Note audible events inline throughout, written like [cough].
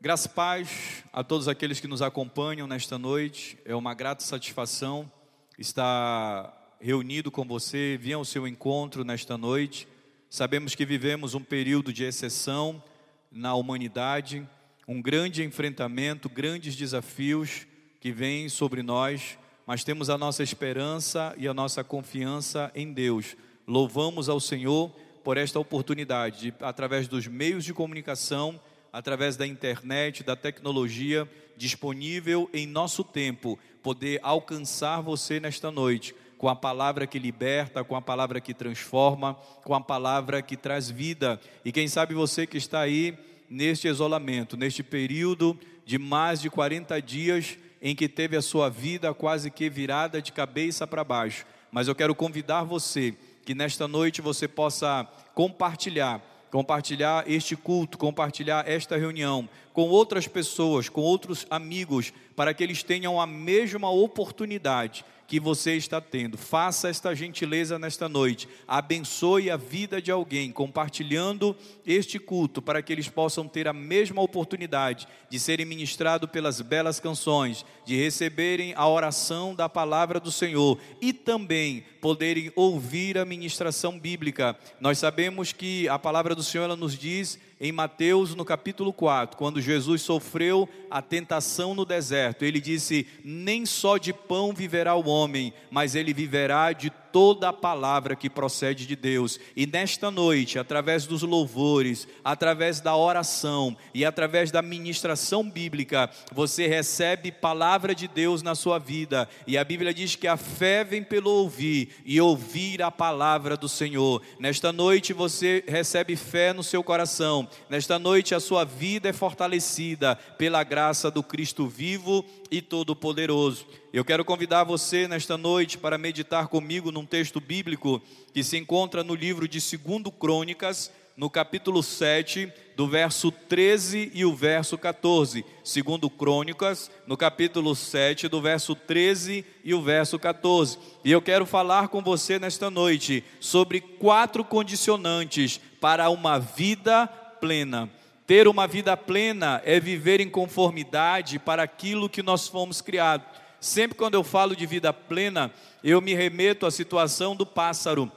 Graças e paz a todos aqueles que nos acompanham nesta noite. É uma grata satisfação estar reunido com você, vir ao seu encontro nesta noite. Sabemos que vivemos um período de exceção na humanidade, um grande enfrentamento, grandes desafios que vêm sobre nós, mas temos a nossa esperança e a nossa confiança em Deus. Louvamos ao Senhor por esta oportunidade de, através dos meios de comunicação, através da internet, da tecnologia disponível em nosso tempo, poder alcançar você nesta noite com a palavra que liberta, com a palavra que transforma, com a palavra que traz vida. E quem sabe você que está aí neste isolamento, neste período de mais de 40 dias em que teve a sua vida quase que virada de cabeça para baixo. Mas eu quero convidar você que nesta noite você possa compartilhar compartilhar este culto, compartilhar esta reunião com outras pessoas, com outros amigos, para que eles tenham a mesma oportunidade que você está tendo. Faça esta gentileza nesta noite. Abençoe a vida de alguém compartilhando este culto para que eles possam ter a mesma oportunidade de serem ministrados pelas belas canções, de receberem a oração da palavra do Senhor e também poderem ouvir a ministração bíblica. Nós sabemos que a palavra do Senhor ela nos diz em Mateus, no capítulo 4, quando Jesus sofreu a tentação no deserto, ele disse: Nem só de pão viverá o homem, mas ele viverá de toda a palavra que procede de Deus. E nesta noite, através dos louvores, através da oração e através da ministração bíblica, você recebe palavra de Deus na sua vida. E a Bíblia diz que a fé vem pelo ouvir e ouvir a palavra do Senhor. Nesta noite você recebe fé no seu coração. Nesta noite a sua vida é fortalecida pela graça do Cristo vivo e todo-poderoso. Eu quero convidar você nesta noite para meditar comigo num texto bíblico que se encontra no livro de 2 Crônicas, no capítulo 7, do verso 13 e o verso 14. 2 Crônicas, no capítulo 7, do verso 13 e o verso 14. E eu quero falar com você nesta noite sobre quatro condicionantes para uma vida plena. Ter uma vida plena é viver em conformidade para aquilo que nós fomos criados. Sempre quando eu falo de vida plena, eu me remeto à situação do pássaro.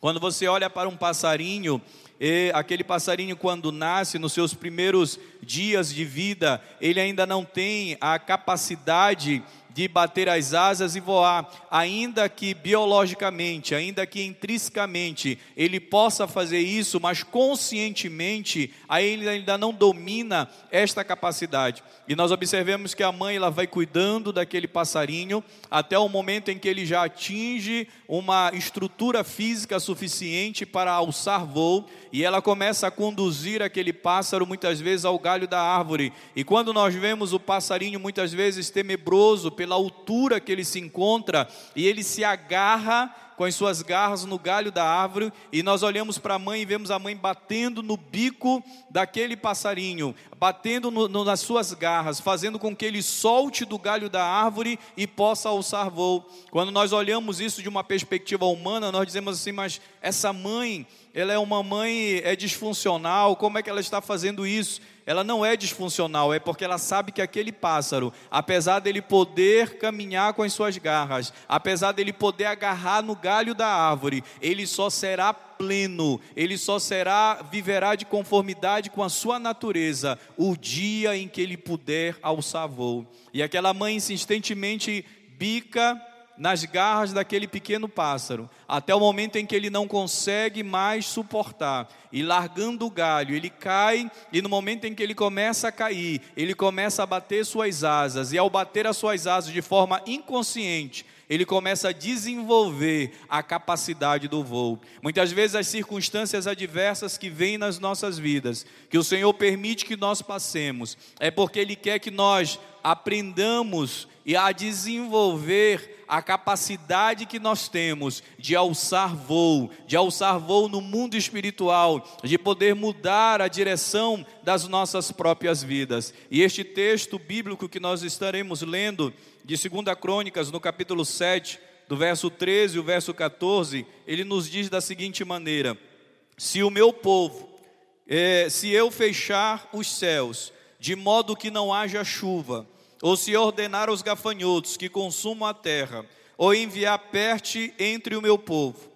Quando você olha para um passarinho, aquele passarinho, quando nasce, nos seus primeiros dias de vida, ele ainda não tem a capacidade de bater as asas e voar, ainda que biologicamente, ainda que intrinsecamente ele possa fazer isso, mas conscientemente ele ainda não domina esta capacidade. E nós observamos que a mãe ela vai cuidando daquele passarinho até o momento em que ele já atinge uma estrutura física suficiente para alçar voo e ela começa a conduzir aquele pássaro muitas vezes ao galho da árvore. E quando nós vemos o passarinho muitas vezes tenebroso pela altura que ele se encontra e ele se agarra com as suas garras no galho da árvore, e nós olhamos para a mãe e vemos a mãe batendo no bico daquele passarinho, batendo no, no, nas suas garras, fazendo com que ele solte do galho da árvore e possa alçar voo. Quando nós olhamos isso de uma perspectiva humana, nós dizemos assim, mas essa mãe, ela é uma mãe é disfuncional, como é que ela está fazendo isso? Ela não é disfuncional, é porque ela sabe que aquele pássaro, apesar dele poder caminhar com as suas garras, apesar dele poder agarrar no galho da árvore, ele só será pleno, ele só será, viverá de conformidade com a sua natureza o dia em que ele puder alçar voo. E aquela mãe insistentemente bica nas garras daquele pequeno pássaro, até o momento em que ele não consegue mais suportar, e largando o galho, ele cai, e no momento em que ele começa a cair, ele começa a bater suas asas, e ao bater as suas asas de forma inconsciente, ele começa a desenvolver a capacidade do voo. Muitas vezes as circunstâncias adversas que vêm nas nossas vidas, que o Senhor permite que nós passemos, é porque Ele quer que nós aprendamos e a desenvolver a capacidade que nós temos de alçar voo, de alçar voo no mundo espiritual, de poder mudar a direção das nossas próprias vidas. E este texto bíblico que nós estaremos lendo, de 2 Crônicas, no capítulo 7, do verso 13 e o verso 14, ele nos diz da seguinte maneira: Se o meu povo, é, se eu fechar os céus, de modo que não haja chuva, ou se ordenar aos gafanhotos que consumam a terra, ou enviar perte entre o meu povo.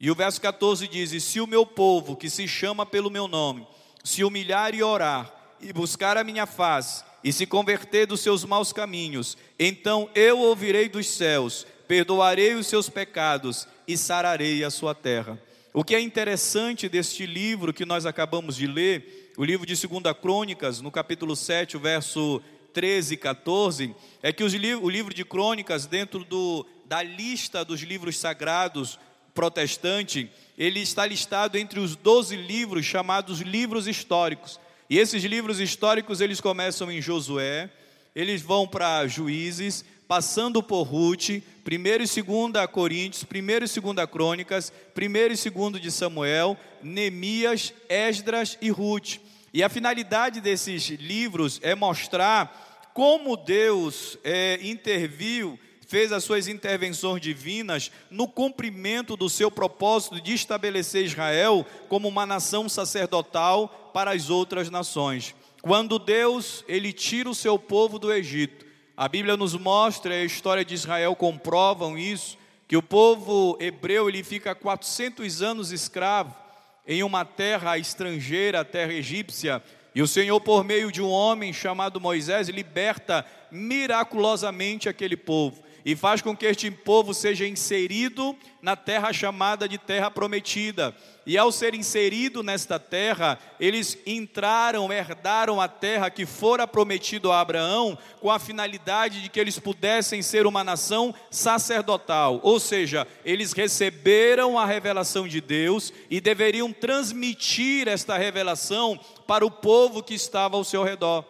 E o verso 14 diz: E se o meu povo, que se chama pelo meu nome, se humilhar e orar, e buscar a minha face, e se converter dos seus maus caminhos, então eu ouvirei dos céus, perdoarei os seus pecados e sararei a sua terra. O que é interessante deste livro que nós acabamos de ler, o livro de 2 Crônicas, no capítulo 7, o verso 13 e 14, é que o livro de Crônicas, dentro do, da lista dos livros sagrados protestante, ele está listado entre os 12 livros chamados livros históricos. E esses livros históricos, eles começam em Josué, eles vão para Juízes, passando por Ruth, 1 e 2 Coríntios, 1 e 2 Crônicas, 1 e 2 de Samuel, Neemias, Esdras e Ruth. E a finalidade desses livros é mostrar como Deus é, interviu, fez as suas intervenções divinas no cumprimento do seu propósito de estabelecer Israel como uma nação sacerdotal para as outras nações. Quando Deus ele tira o seu povo do Egito, a Bíblia nos mostra, a história de Israel comprovam isso, que o povo hebreu ele fica 400 anos escravo em uma terra estrangeira, a terra egípcia, e o Senhor, por meio de um homem chamado Moisés, liberta miraculosamente aquele povo e faz com que este povo seja inserido na terra chamada de terra prometida. E ao ser inserido nesta terra, eles entraram, herdaram a terra que fora prometido a Abraão, com a finalidade de que eles pudessem ser uma nação sacerdotal, ou seja, eles receberam a revelação de Deus e deveriam transmitir esta revelação para o povo que estava ao seu redor.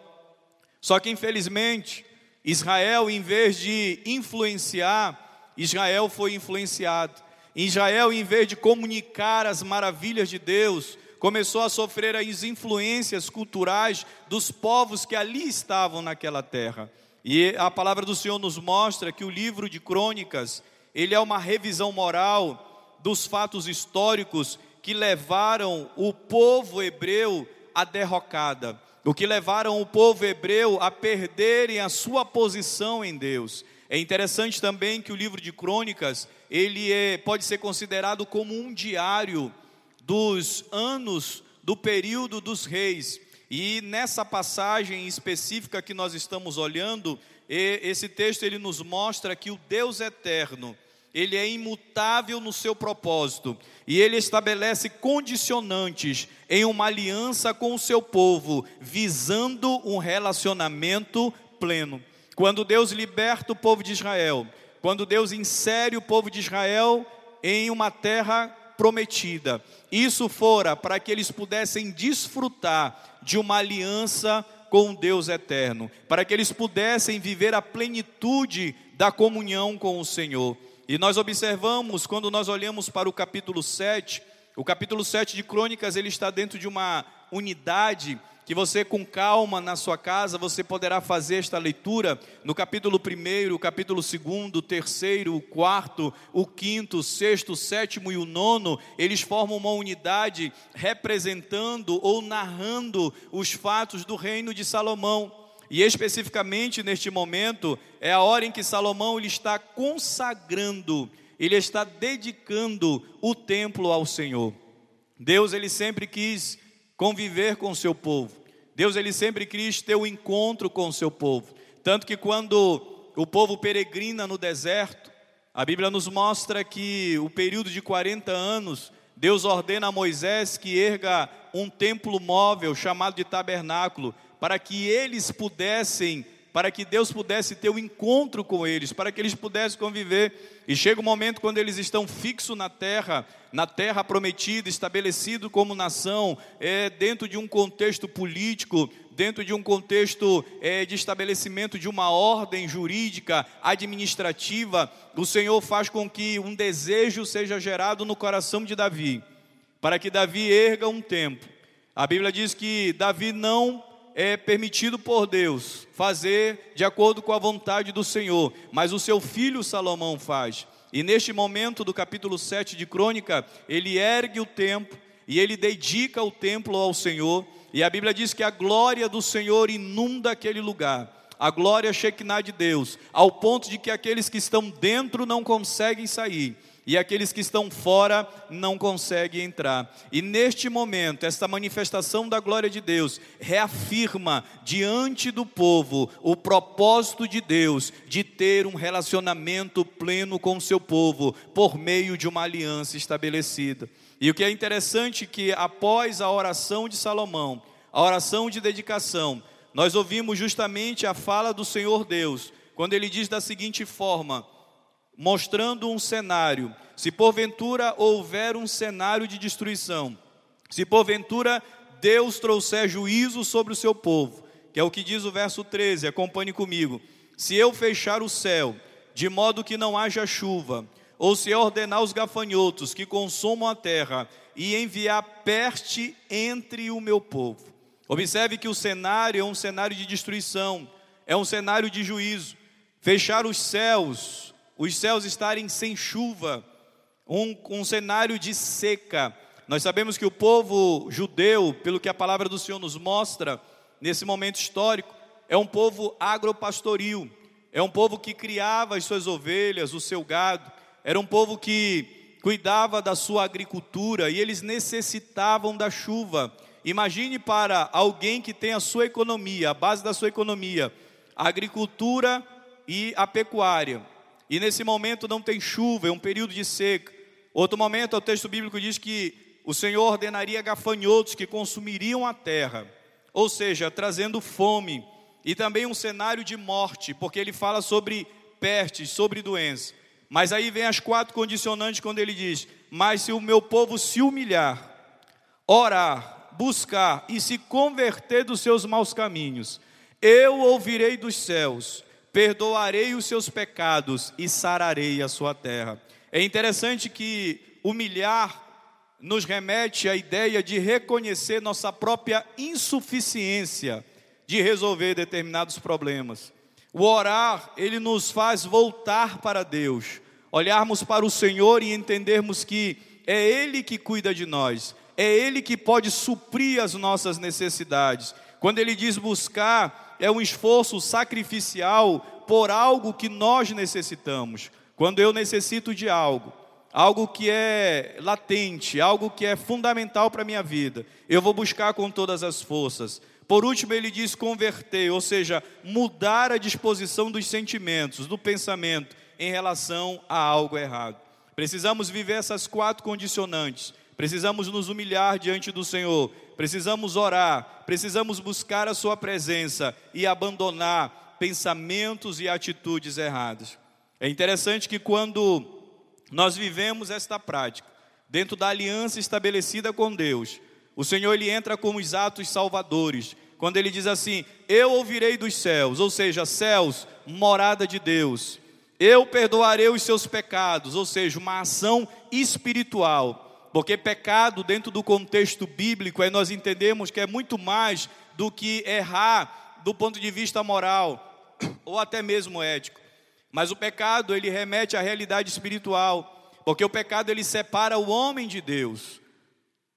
Só que infelizmente, Israel, em vez de influenciar, Israel foi influenciado. Israel, em vez de comunicar as maravilhas de Deus, começou a sofrer as influências culturais dos povos que ali estavam naquela terra. E a palavra do Senhor nos mostra que o livro de Crônicas, ele é uma revisão moral dos fatos históricos que levaram o povo hebreu à derrocada o que levaram o povo hebreu a perderem a sua posição em Deus. É interessante também que o livro de Crônicas, ele é, pode ser considerado como um diário dos anos do período dos reis. E nessa passagem específica que nós estamos olhando, esse texto ele nos mostra que o Deus eterno, ele é imutável no seu propósito e ele estabelece condicionantes em uma aliança com o seu povo, visando um relacionamento pleno. Quando Deus liberta o povo de Israel, quando Deus insere o povo de Israel em uma terra prometida, isso fora para que eles pudessem desfrutar de uma aliança com Deus eterno, para que eles pudessem viver a plenitude da comunhão com o Senhor. E nós observamos, quando nós olhamos para o capítulo 7, o capítulo 7 de Crônicas, ele está dentro de uma unidade que você com calma na sua casa, você poderá fazer esta leitura no capítulo 1, o capítulo 2, o terceiro, o quarto, o quinto, o sexto, o sétimo e o nono, eles formam uma unidade representando ou narrando os fatos do reino de Salomão. E especificamente neste momento é a hora em que Salomão ele está consagrando, ele está dedicando o templo ao Senhor. Deus ele sempre quis conviver com o seu povo. Deus ele sempre quis ter o um encontro com o seu povo. Tanto que quando o povo peregrina no deserto, a Bíblia nos mostra que o período de 40 anos, Deus ordena a Moisés que erga um templo móvel chamado de tabernáculo, para que eles pudessem, para que Deus pudesse ter um encontro com eles, para que eles pudessem conviver. E chega o um momento quando eles estão fixos na terra, na terra prometida, estabelecido como nação, é, dentro de um contexto político, dentro de um contexto é, de estabelecimento de uma ordem jurídica, administrativa, o Senhor faz com que um desejo seja gerado no coração de Davi, para que Davi erga um templo. A Bíblia diz que Davi não é permitido por Deus fazer de acordo com a vontade do Senhor, mas o seu filho Salomão faz. E neste momento do capítulo 7 de Crônica, ele ergue o templo e ele dedica o templo ao Senhor. E a Bíblia diz que a glória do Senhor inunda aquele lugar. A glória Shekinah de Deus, ao ponto de que aqueles que estão dentro não conseguem sair e aqueles que estão fora não conseguem entrar. E neste momento, esta manifestação da glória de Deus reafirma diante do povo o propósito de Deus de ter um relacionamento pleno com o seu povo por meio de uma aliança estabelecida. E o que é interessante é que após a oração de Salomão, a oração de dedicação, nós ouvimos justamente a fala do Senhor Deus, quando ele diz da seguinte forma: mostrando um cenário. Se porventura houver um cenário de destruição, se porventura Deus trouxer juízo sobre o seu povo, que é o que diz o verso 13, acompanhe comigo. Se eu fechar o céu, de modo que não haja chuva, ou se eu ordenar os gafanhotos que consumam a terra e enviar peste entre o meu povo. Observe que o cenário é um cenário de destruição, é um cenário de juízo. Fechar os céus os céus estarem sem chuva, um, um cenário de seca. Nós sabemos que o povo judeu, pelo que a palavra do Senhor nos mostra, nesse momento histórico, é um povo agropastoril, é um povo que criava as suas ovelhas, o seu gado, era um povo que cuidava da sua agricultura e eles necessitavam da chuva. Imagine para alguém que tem a sua economia, a base da sua economia, a agricultura e a pecuária. E nesse momento não tem chuva, é um período de seca. Outro momento, o texto bíblico diz que o Senhor ordenaria gafanhotos que consumiriam a terra, ou seja, trazendo fome, e também um cenário de morte, porque ele fala sobre pestes, sobre doença. Mas aí vem as quatro condicionantes quando ele diz: Mas se o meu povo se humilhar, orar, buscar e se converter dos seus maus caminhos, eu ouvirei dos céus perdoarei os seus pecados e sararei a sua terra. É interessante que humilhar nos remete à ideia de reconhecer nossa própria insuficiência de resolver determinados problemas. O orar, ele nos faz voltar para Deus, olharmos para o Senhor e entendermos que é Ele que cuida de nós, é Ele que pode suprir as nossas necessidades. Quando Ele diz buscar, é um esforço sacrificial por algo que nós necessitamos. Quando eu necessito de algo, algo que é latente, algo que é fundamental para a minha vida, eu vou buscar com todas as forças. Por último, ele diz converter, ou seja, mudar a disposição dos sentimentos, do pensamento em relação a algo errado. Precisamos viver essas quatro condicionantes. Precisamos nos humilhar diante do Senhor, precisamos orar, precisamos buscar a Sua presença e abandonar pensamentos e atitudes erradas. É interessante que quando nós vivemos esta prática, dentro da aliança estabelecida com Deus, o Senhor ele entra como os atos salvadores, quando ele diz assim: Eu ouvirei dos céus, ou seja, céus, morada de Deus. Eu perdoarei os seus pecados, ou seja, uma ação espiritual. Porque pecado, dentro do contexto bíblico, é nós entendemos que é muito mais do que errar do ponto de vista moral [coughs] ou até mesmo ético. Mas o pecado, ele remete à realidade espiritual, porque o pecado ele separa o homem de Deus.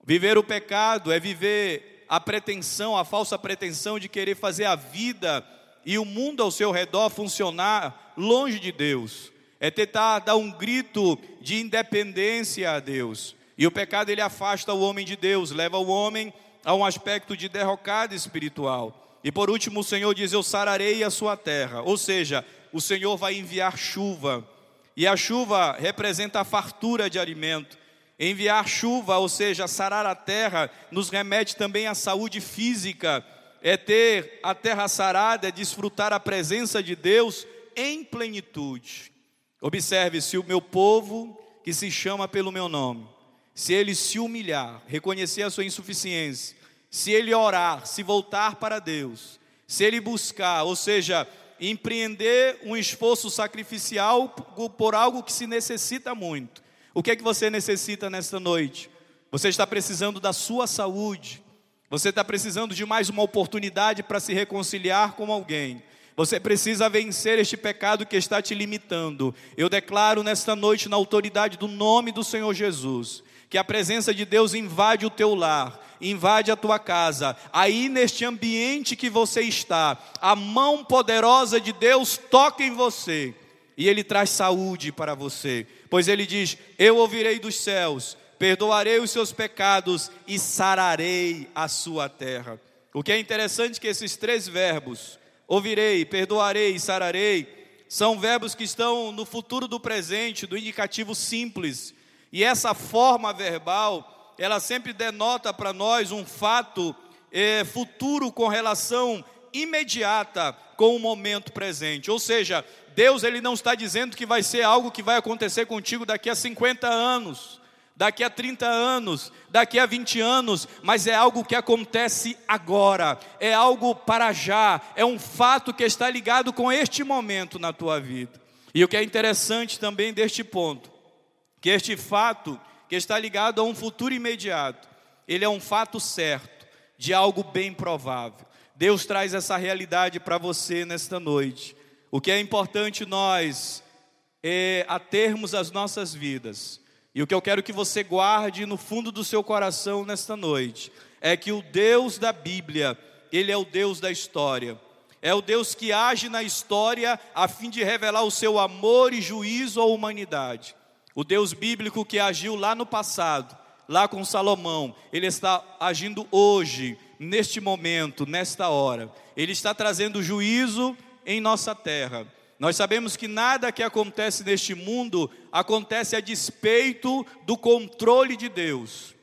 Viver o pecado é viver a pretensão, a falsa pretensão de querer fazer a vida e o mundo ao seu redor funcionar longe de Deus. É tentar dar um grito de independência a Deus. E o pecado ele afasta o homem de Deus, leva o homem a um aspecto de derrocada espiritual. E por último, o Senhor diz: Eu sararei a sua terra. Ou seja, o Senhor vai enviar chuva. E a chuva representa a fartura de alimento. Enviar chuva, ou seja, sarar a terra, nos remete também à saúde física. É ter a terra sarada, é desfrutar a presença de Deus em plenitude. Observe: se o meu povo, que se chama pelo meu nome, se ele se humilhar, reconhecer a sua insuficiência, se ele orar, se voltar para Deus, se ele buscar, ou seja, empreender um esforço sacrificial por algo que se necessita muito. O que é que você necessita nesta noite? Você está precisando da sua saúde. Você está precisando de mais uma oportunidade para se reconciliar com alguém. Você precisa vencer este pecado que está te limitando. Eu declaro nesta noite, na autoridade do nome do Senhor Jesus, que a presença de Deus invade o teu lar invade a tua casa, aí neste ambiente que você está, a mão poderosa de Deus toca em você e ele traz saúde para você, pois ele diz: Eu ouvirei dos céus, perdoarei os seus pecados e sararei a sua terra. O que é interessante é que esses três verbos, ouvirei, perdoarei e sararei, são verbos que estão no futuro do presente, do indicativo simples. E essa forma verbal, ela sempre denota para nós um fato é, futuro com relação imediata com o momento presente. Ou seja, Deus ele não está dizendo que vai ser algo que vai acontecer contigo daqui a 50 anos daqui a 30 anos, daqui a 20 anos, mas é algo que acontece agora, é algo para já, é um fato que está ligado com este momento na tua vida. E o que é interessante também deste ponto, que este fato que está ligado a um futuro imediato, ele é um fato certo, de algo bem provável. Deus traz essa realidade para você nesta noite. O que é importante nós é a termos as nossas vidas e o que eu quero que você guarde no fundo do seu coração nesta noite é que o Deus da Bíblia, ele é o Deus da história. É o Deus que age na história a fim de revelar o seu amor e juízo à humanidade. O Deus bíblico que agiu lá no passado, lá com Salomão, ele está agindo hoje, neste momento, nesta hora. Ele está trazendo juízo em nossa terra. Nós sabemos que nada que acontece neste mundo acontece a despeito do controle de Deus.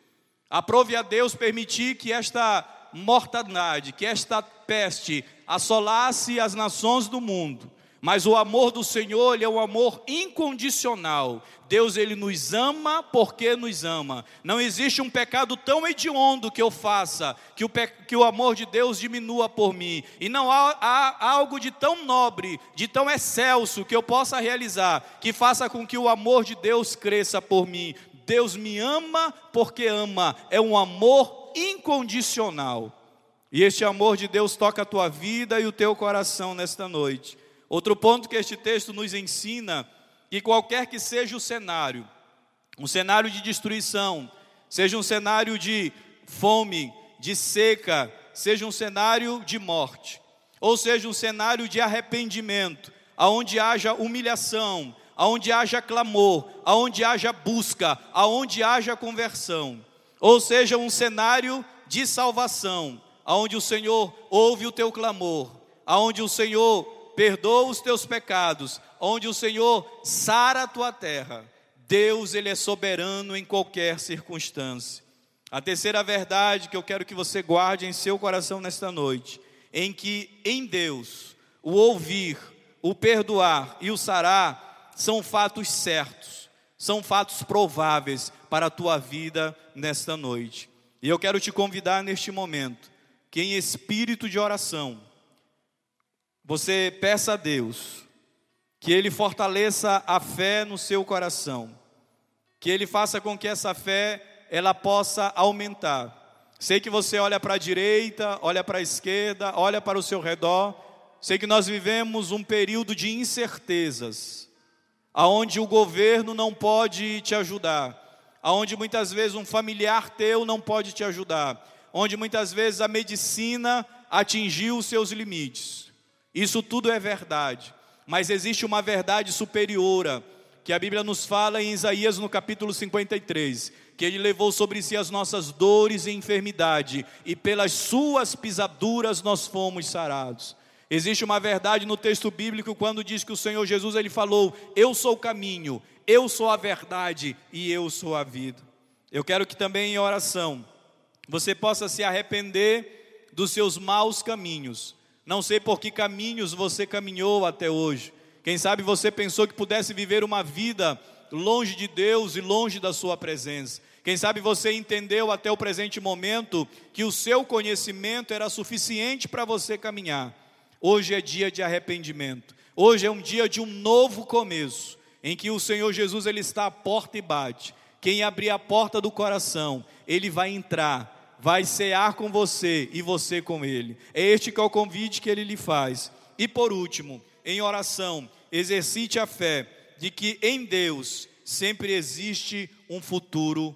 Aprove a Deus permitir que esta mortandade, que esta peste assolasse as nações do mundo. Mas o amor do Senhor, ele é um amor incondicional. Deus ele nos ama porque nos ama. Não existe um pecado tão hediondo que eu faça que o, que o amor de Deus diminua por mim. E não há, há algo de tão nobre, de tão excelso que eu possa realizar que faça com que o amor de Deus cresça por mim. Deus me ama porque ama. É um amor incondicional. E este amor de Deus toca a tua vida e o teu coração nesta noite. Outro ponto que este texto nos ensina, que qualquer que seja o cenário, um cenário de destruição, seja um cenário de fome, de seca, seja um cenário de morte, ou seja um cenário de arrependimento, aonde haja humilhação, aonde haja clamor, aonde haja busca, aonde haja conversão, ou seja um cenário de salvação, aonde o Senhor ouve o teu clamor, aonde o Senhor perdoa os teus pecados, onde o Senhor sara a tua terra. Deus, Ele é soberano em qualquer circunstância. A terceira verdade que eu quero que você guarde em seu coração nesta noite, em que em Deus, o ouvir, o perdoar e o sarar são fatos certos, são fatos prováveis para a tua vida nesta noite. E eu quero te convidar neste momento, que em espírito de oração, você peça a Deus que Ele fortaleça a fé no seu coração, que Ele faça com que essa fé ela possa aumentar. Sei que você olha para a direita, olha para a esquerda, olha para o seu redor. Sei que nós vivemos um período de incertezas, aonde o governo não pode te ajudar, aonde muitas vezes um familiar teu não pode te ajudar, onde muitas vezes a medicina atingiu os seus limites. Isso tudo é verdade, mas existe uma verdade superiora, que a Bíblia nos fala em Isaías no capítulo 53, que ele levou sobre si as nossas dores e enfermidade, e pelas suas pisaduras nós fomos sarados. Existe uma verdade no texto bíblico quando diz que o Senhor Jesus ele falou: "Eu sou o caminho, eu sou a verdade e eu sou a vida". Eu quero que também em oração você possa se arrepender dos seus maus caminhos não sei por que caminhos você caminhou até hoje. Quem sabe você pensou que pudesse viver uma vida longe de Deus e longe da Sua presença. Quem sabe você entendeu até o presente momento que o seu conhecimento era suficiente para você caminhar. Hoje é dia de arrependimento. Hoje é um dia de um novo começo, em que o Senhor Jesus ele está à porta e bate. Quem abrir a porta do coração, ele vai entrar vai cear com você e você com ele. É este que é o convite que ele lhe faz. E por último, em oração, exercite a fé de que em Deus sempre existe um futuro